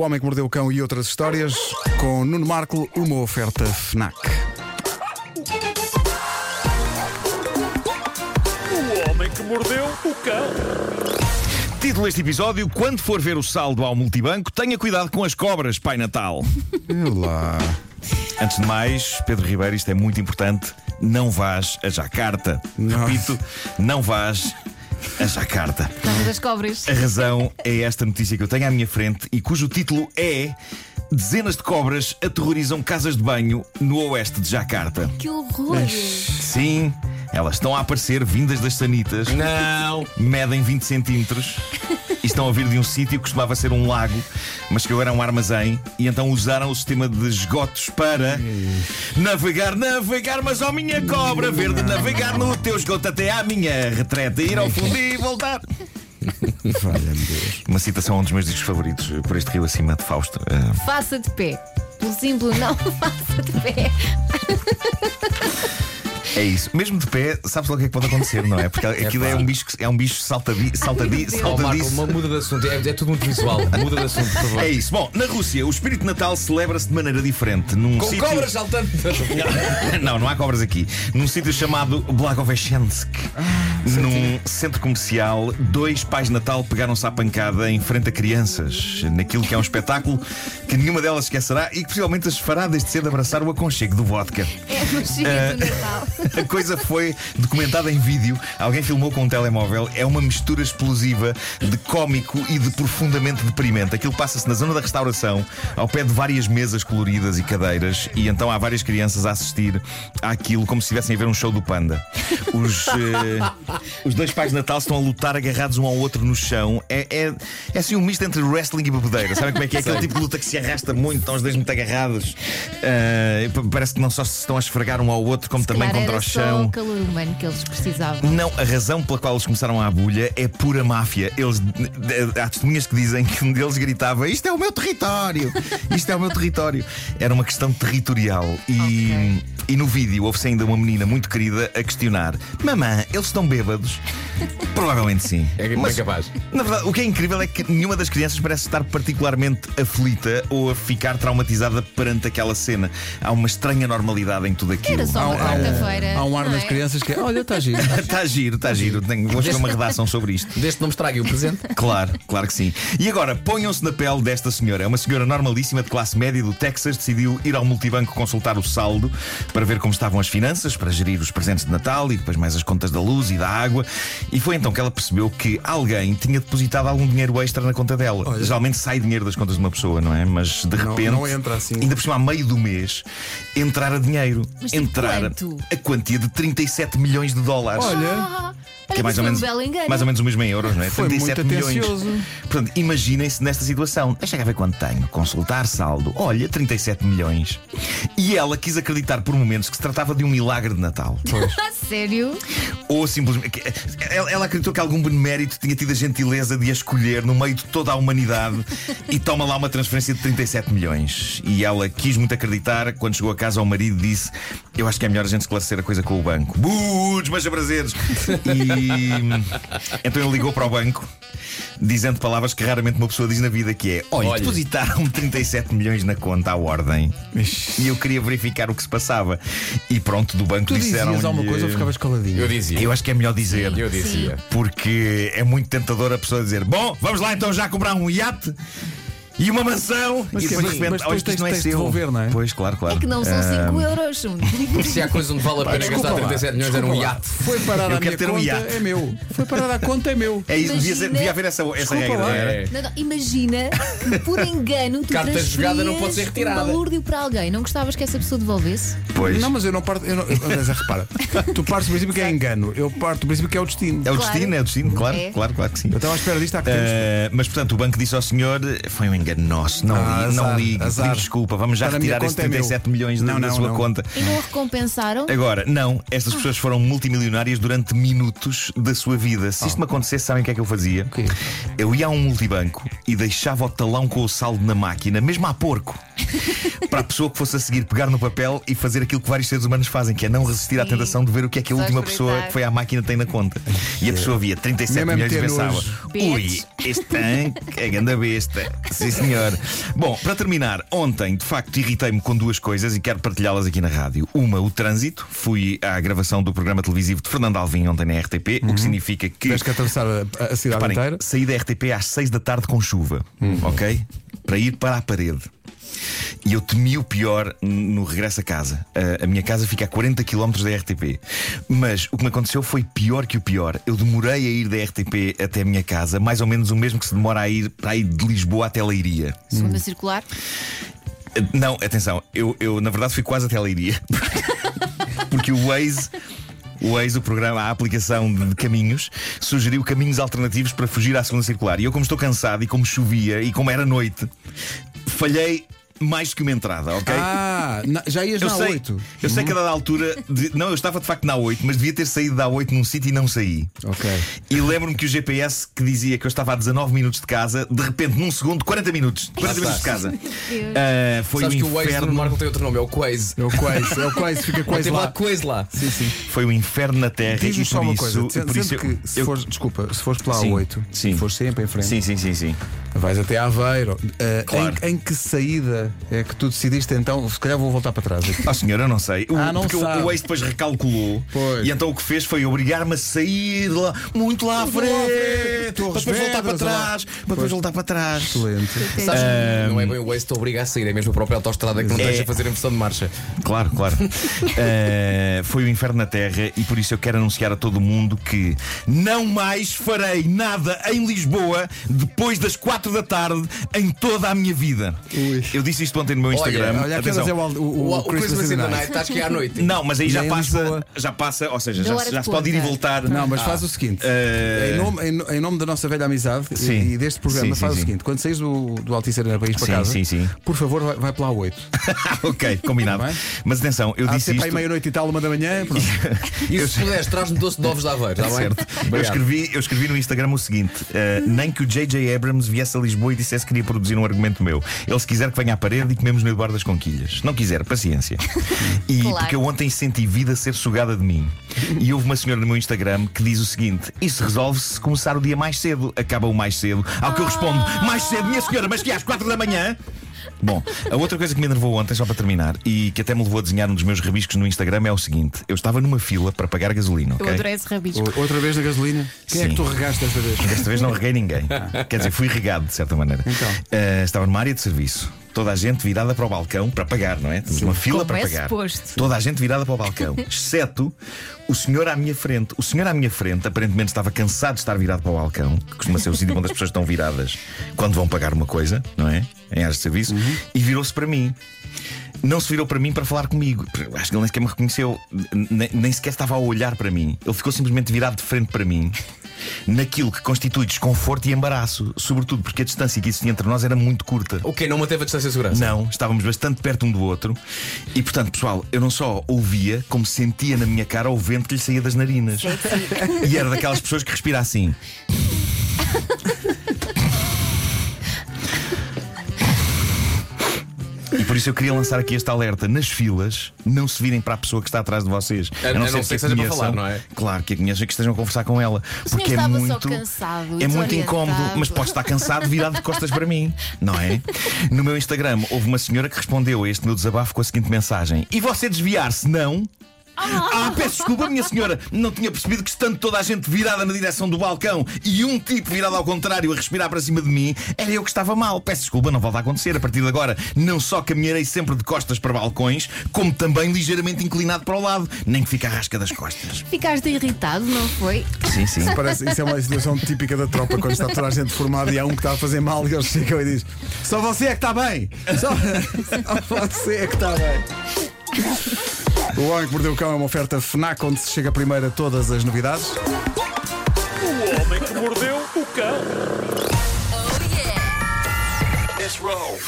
O Homem que Mordeu o Cão e outras histórias, com Nuno Marco, uma oferta FNAC. O homem que mordeu o cão. Título deste episódio: Quando for ver o saldo ao multibanco, tenha cuidado com as cobras, Pai Natal. Olá. Antes de mais, Pedro Ribeiro, isto é muito importante. Não vás a Jacarta. Não. Repito, não vás a Jacarta. Por causa das cobras. A razão é esta notícia que eu tenho à minha frente e cujo título é. Dezenas de cobras aterrorizam casas de banho no oeste de Jacarta. Que horror! Sim, elas estão a aparecer vindas das sanitas. Não. medem 20 centímetros e estão a vir de um sítio que costumava ser um lago, mas que agora é um armazém, e então usaram o sistema de esgotos para navegar, navegar, mas ó minha cobra verde, navegar no teu esgoto até à minha retreta, ir ao fundo e voltar. Uma citação a um dos meus discos favoritos, por este rio acima de Fausto. Ah, Faça de pé. Pelo simples não, faça de pé. é isso. Mesmo de pé, sabes logo o que é que pode acontecer, não é? Porque aquilo é um bicho, que- é um bicho saltadi, saltadi. Oh, saltadiço. uma muda de assunto. É, é tudo muito visual. Muda de assunto, por favor. É isso. Bom, na Rússia, o espírito de Natal celebra-se de maneira diferente. Num Com sítio... cobras saltando. Não, não há cobras aqui. Num sítio chamado Blagoveshensk, num centro comercial, dois pais de Natal pegaram-se à pancada em frente a crianças, naquilo que é um espetáculo que nenhuma delas esquecerá e que possivelmente as fará desde cedo abraçar o aconchego do vodka. É a magia do Natal. A coisa foi documentada em vídeo. Alguém filmou com um telemóvel. É uma mistura explosiva de cómico e de profundamente deprimente. Aquilo passa-se na zona da restauração, ao pé de várias mesas coloridas e cadeiras, e então há várias crianças a assistir àquilo como se estivessem a ver um show do Panda. Os, eh, os dois pais de Natal estão a lutar agarrados um ao outro no chão. É, é, é assim um misto entre wrestling e bebedeira. Sabem como é que é? Aquele tipo de luta que se arrasta muito, estão os dois muito agarrados. Eh, parece que não só se estão a esfregar um ao outro, como também Claro, era o só chão. o calor humano que eles precisavam. Não, a razão pela qual eles começaram a agulha é pura máfia. Eles, há testemunhas que dizem que um deles gritava: Isto é o meu território! Isto é o meu território! Era uma questão territorial. E, Ok. e no vídeo houve-se ainda uma menina muito querida a questionar: Mamã, eles estão bêbados? Provavelmente sim. É bem Mas, capaz. Na verdade, o que é incrível é que nenhuma das crianças parece estar particularmente aflita ou a ficar traumatizada perante aquela cena. Há uma estranha normalidade em tudo aquilo. Era só uma Há quarta-feira. Há um ar não nas é? crianças que é. Olha, está giro. Está giro, está giro. Tenho, vou escrever uma redação sobre isto. Desde que não me estrague o presente. Claro, claro que sim. E agora, ponham-se na pele desta senhora. É uma senhora normalíssima de classe média do Texas. Decidiu ir ao multibanco consultar o saldo para ver como estavam as finanças, para gerir os presentes de Natal e depois mais as contas da luz e da água. E foi então que ela percebeu que alguém tinha depositado algum dinheiro extra na conta dela. Geralmente sai dinheiro das contas de uma pessoa, não é? Mas de Não- repente, não entra assim. ainda por cima, a meio do mês, entrar a dinheiro. Mas tipo entrar quanto? a quantia de 37 milhões de dólares. Olha. Ah, Que é mais ou, olha, menos, um mais ou menos o mesmo em euros, não é? Foi muito 37 milhões. atencioso. Portanto, imaginem-se nesta situação. Deixa cá ver quanto tenho. Consultar saldo. Olha, 37 milhões. E ela quis acreditar por momentos que se tratava de um milagre de Natal. Sério? Ou simplesmente. Ela, ela acreditou que algum benemérito tinha tido a gentileza de a escolher no meio de toda a humanidade e toma lá uma transferência de 37 milhões. E ela quis muito acreditar. Quando chegou a casa, ao marido disse: Eu acho que é melhor a gente esclarecer a coisa com o banco. Buuu, desmancha prazeres! E então ele ligou para o banco. Dizendo palavras que raramente uma pessoa diz na vida, que é Olha, depositaram-me 37 milhões na conta à ordem E eu queria verificar o que se passava E pronto, do banco Tu disseram dizias alguma coisa ou ficavas caladinho? Eu dizia. Eu acho que é melhor dizer Eu dizia. porque é muito tentador a pessoa dizer: Bom, vamos lá então já comprar um iate e uma mansão. Mas e que- depois mas- de repente, oh, depois isto tens- não é seu. devolver, não é? Pois, claro, claro. É que não são Ah, 5 euros. Se há coisa onde vale a pena gastar lá, 37 milhões era um iate. Foi parar quero minha ter um conta, iate. é meu. Foi parar à conta, é meu. É isso, devia, ser- devia haver essa, essa regra. lá. não era? É. Não, não, imagina que por engano tu Carta jogada não pode ser retirada. um balúrdio para alguém. Não gostavas que essa pessoa devolvesse? Pois. Não, mas eu não parto. Eu não, mas repara, tu partes do princípio que é engano. Eu parto do princípio que é o destino. É o destino, é o destino, claro, É. claro, claro que sim. Eu estava à espera disto há que. Ah, mas portanto o banco disse ao senhor foi um engano nosso, não, Ah, ligue, não ligue, azar. desculpa, vamos já minha retirar esses conta, é meu. 37 milhões da, Não, da não, sua não. conta. E não a recompensaram? Agora, não, estas pessoas foram multimilionárias durante minutos da sua vida. Se isto me acontecesse, sabem o que é que eu fazia? quê? Eu ia a um multibanco e deixava o talão com o saldo na máquina, mesmo a porco. para a pessoa que fosse a seguir pegar no papel e fazer aquilo que vários seres humanos fazem, que é não resistir à Sim. tentação de ver o que é que a Só última pessoa que foi à máquina tem na conta. E a pessoa via 37 Mesmo milhões e pensava: ui, este tanque é grande besta. Se Sim, senhor. Bom, para terminar, ontem de facto irritei-me com duas coisas e quero partilhá-las aqui na rádio. Uma, o trânsito. Fui à gravação do programa televisivo de Fernando Alvim ontem na RTP, o que significa que. Tens que atravessar a, a cidade Reparem, inteira. saí da RTP às 6 da tarde com chuva, ok? Para ir para a parede. E eu temi o pior no regresso a casa. A, a minha casa fica a 40 km da RTP. Mas o que me aconteceu foi pior que o pior. Eu demorei a ir da RTP até a minha casa, mais ou menos o mesmo que se demora a ir para ir de Lisboa até Leiria. Segunda circular. Uh, Não, atenção, eu, eu na verdade fui quase até Leiria. Porque o Waze. O Waze, o programa, a aplicação de caminhos, sugeriu caminhos alternativos para fugir à segunda circular. E eu, como estou cansado e como chovia e como era noite, falhei mais que uma entrada, ok? Ah, na- já ias eu na sei, 8. eu sei que a dada altura. de- não, eu estava de facto na 8, mas devia ter saído da 8 num sítio e não saí. Ok. E lembro-me que o GPS que dizia que eu estava a 19 minutos de casa, de repente, num segundo, 40 minutos. 40 minutos de casa. Ah, foi Sabes um que o Waze do inferno. Marco tem outro nome, é o Quaze. É o Quaze, é o Quaze, fica Quaze Tem lá lá. Quaze lá. Sim, sim. Foi um inferno na terra e por só uma isso, coisa, por isso eu- que se eu- fores, desculpa, se fores pela Sim, A8, sim. se fores sempre em frente, Sim, sim, sim, sim. vais até Aveiro. Uh, Claro. em, em que saída é que tu decidiste então? Se calhar vou voltar para trás. aqui. Oh senhor, eu não sei. O, Ah, não porque o- sabe. o Waze depois recalculou Pois. e então o que fez foi obrigar-me a sair lá, muito lá à frente, para depois voltar para trás, para depois Pois. voltar para trás. Excelente. Sabes, não é bem o Waze que te obriga a sair, é mesmo a própria autostrada que não É. deixa fazer a versão de marcha. Claro, claro. Eh, foi o inferno na Terra e por isso eu quero anunciar a todo mundo que não mais farei nada em Lisboa depois das 4 da tarde em toda a minha vida. Ui. Eu disse isto ontem no meu Instagram. Olha, aqui Atenção. É o, o, O, o, o Christmas in the Night. Acho que é à noite. Não, mas aí já Nem passa, Lisboa. já passa, ou seja, Da já, hora já de se pode ir e ponta. voltar. Não, mas faz o seguinte: Eh, em, nome, em, no- em nome da nossa velha amizade e- Sim. e deste programa, Sim, sim, faz sim. o seguinte: quando saís do, do Altice Arena para ir para Sim, casa, sim, sim. por favor, vai, vai pela A8. ok, combinado. Mas atenção, eu Há de disse ser para aí isto. meia-noite e tal, uma da manhã. pronto. E se puderes, traz-me doce de ovos de Aveiro, está bem? Certo. Eu Obrigado. escrevi, eu escrevi no Instagram o seguinte: eh, nem que o J.J. Abrams viesse a Lisboa e dissesse que queria produzir um argumento meu. Ele, se quiser, que venha à parede e comemos no Eduardo das Conquilhas. Se não quiser, paciência. E Claro. porque eu ontem senti vida ser sugada de mim. E houve uma senhora no meu Instagram que diz o seguinte: Isso resolve-se se começar o dia mais cedo. Acaba o mais cedo. Ao que eu respondo: Mais cedo, minha senhora, mas que às quatro da manhã? Bom, a outra coisa que me enervou ontem, só para terminar, e que até me levou a desenhar um dos meus rabiscos no Instagram é o seguinte: eu estava numa fila para pagar gasolina, Eu ok? adorei esse rabisco. O- Outra vez na gasolina. Quem é que Sim. tu regaste desta vez? Desta vez não reguei ninguém. Quer dizer, fui regado de certa maneira. Então. Eh, estava numa área de serviço. Toda a gente virada para o balcão para pagar, não é? Temos uma fila para é pagar. suposto. Toda a gente virada para o balcão, exceto o senhor à minha frente. O senhor à minha frente aparentemente estava cansado de estar virado para o balcão, que costuma ser o sítio onde as pessoas estão viradas quando vão pagar uma coisa, não é? Em áreas de serviço, e virou-se para mim. Não se virou para mim para falar comigo. Acho que ele nem sequer me reconheceu, nem, nem sequer estava a olhar para mim. Ele ficou simplesmente virado de frente para mim, naquilo que constitui desconforto e embaraço, sobretudo porque a distância que existia entre nós era muito curta. O quê? Não manteve a distância de segurança? Não, estávamos bastante perto um do outro. E portanto, pessoal, eu não só ouvia, como sentia na minha cara o vento que lhe saía das narinas. E era daquelas pessoas que respira assim. por isso eu queria lançar aqui este alerta. Nas filas, não se virem para a pessoa que está atrás de vocês. A- a não ser que seja para falar, não é? Claro, que a conheçam e que estejam a conversar com ela. senhor Porque é muito. cansado é muito incómodo, mas pode estar cansado virado de costas para mim, não é? No meu Instagram houve uma senhora que respondeu a este meu desabafo com a seguinte mensagem: E você desviar-se, não? Ah, peço desculpa, minha senhora. Não tinha percebido que estando toda a gente virada na direção do balcão e um tipo virado ao contrário a respirar para cima de mim, era eu que estava mal. Peço desculpa, não volta a acontecer. A partir de agora, não só caminharei sempre de costas para balcões, como também ligeiramente inclinado para o lado, nem que fique a rasca das costas. Ficaste irritado, não foi? Sim, sim. Parece, isso é uma situação típica da tropa quando está toda a gente formada e há um que está a fazer mal e eles chegam e dizem: Só você é que está bem! Só, só você é que está bem! O Homem que Mordeu o Cão é uma oferta FNAC onde se chega primeiro a todas as novidades. O homem que mordeu o cão. Let's roll.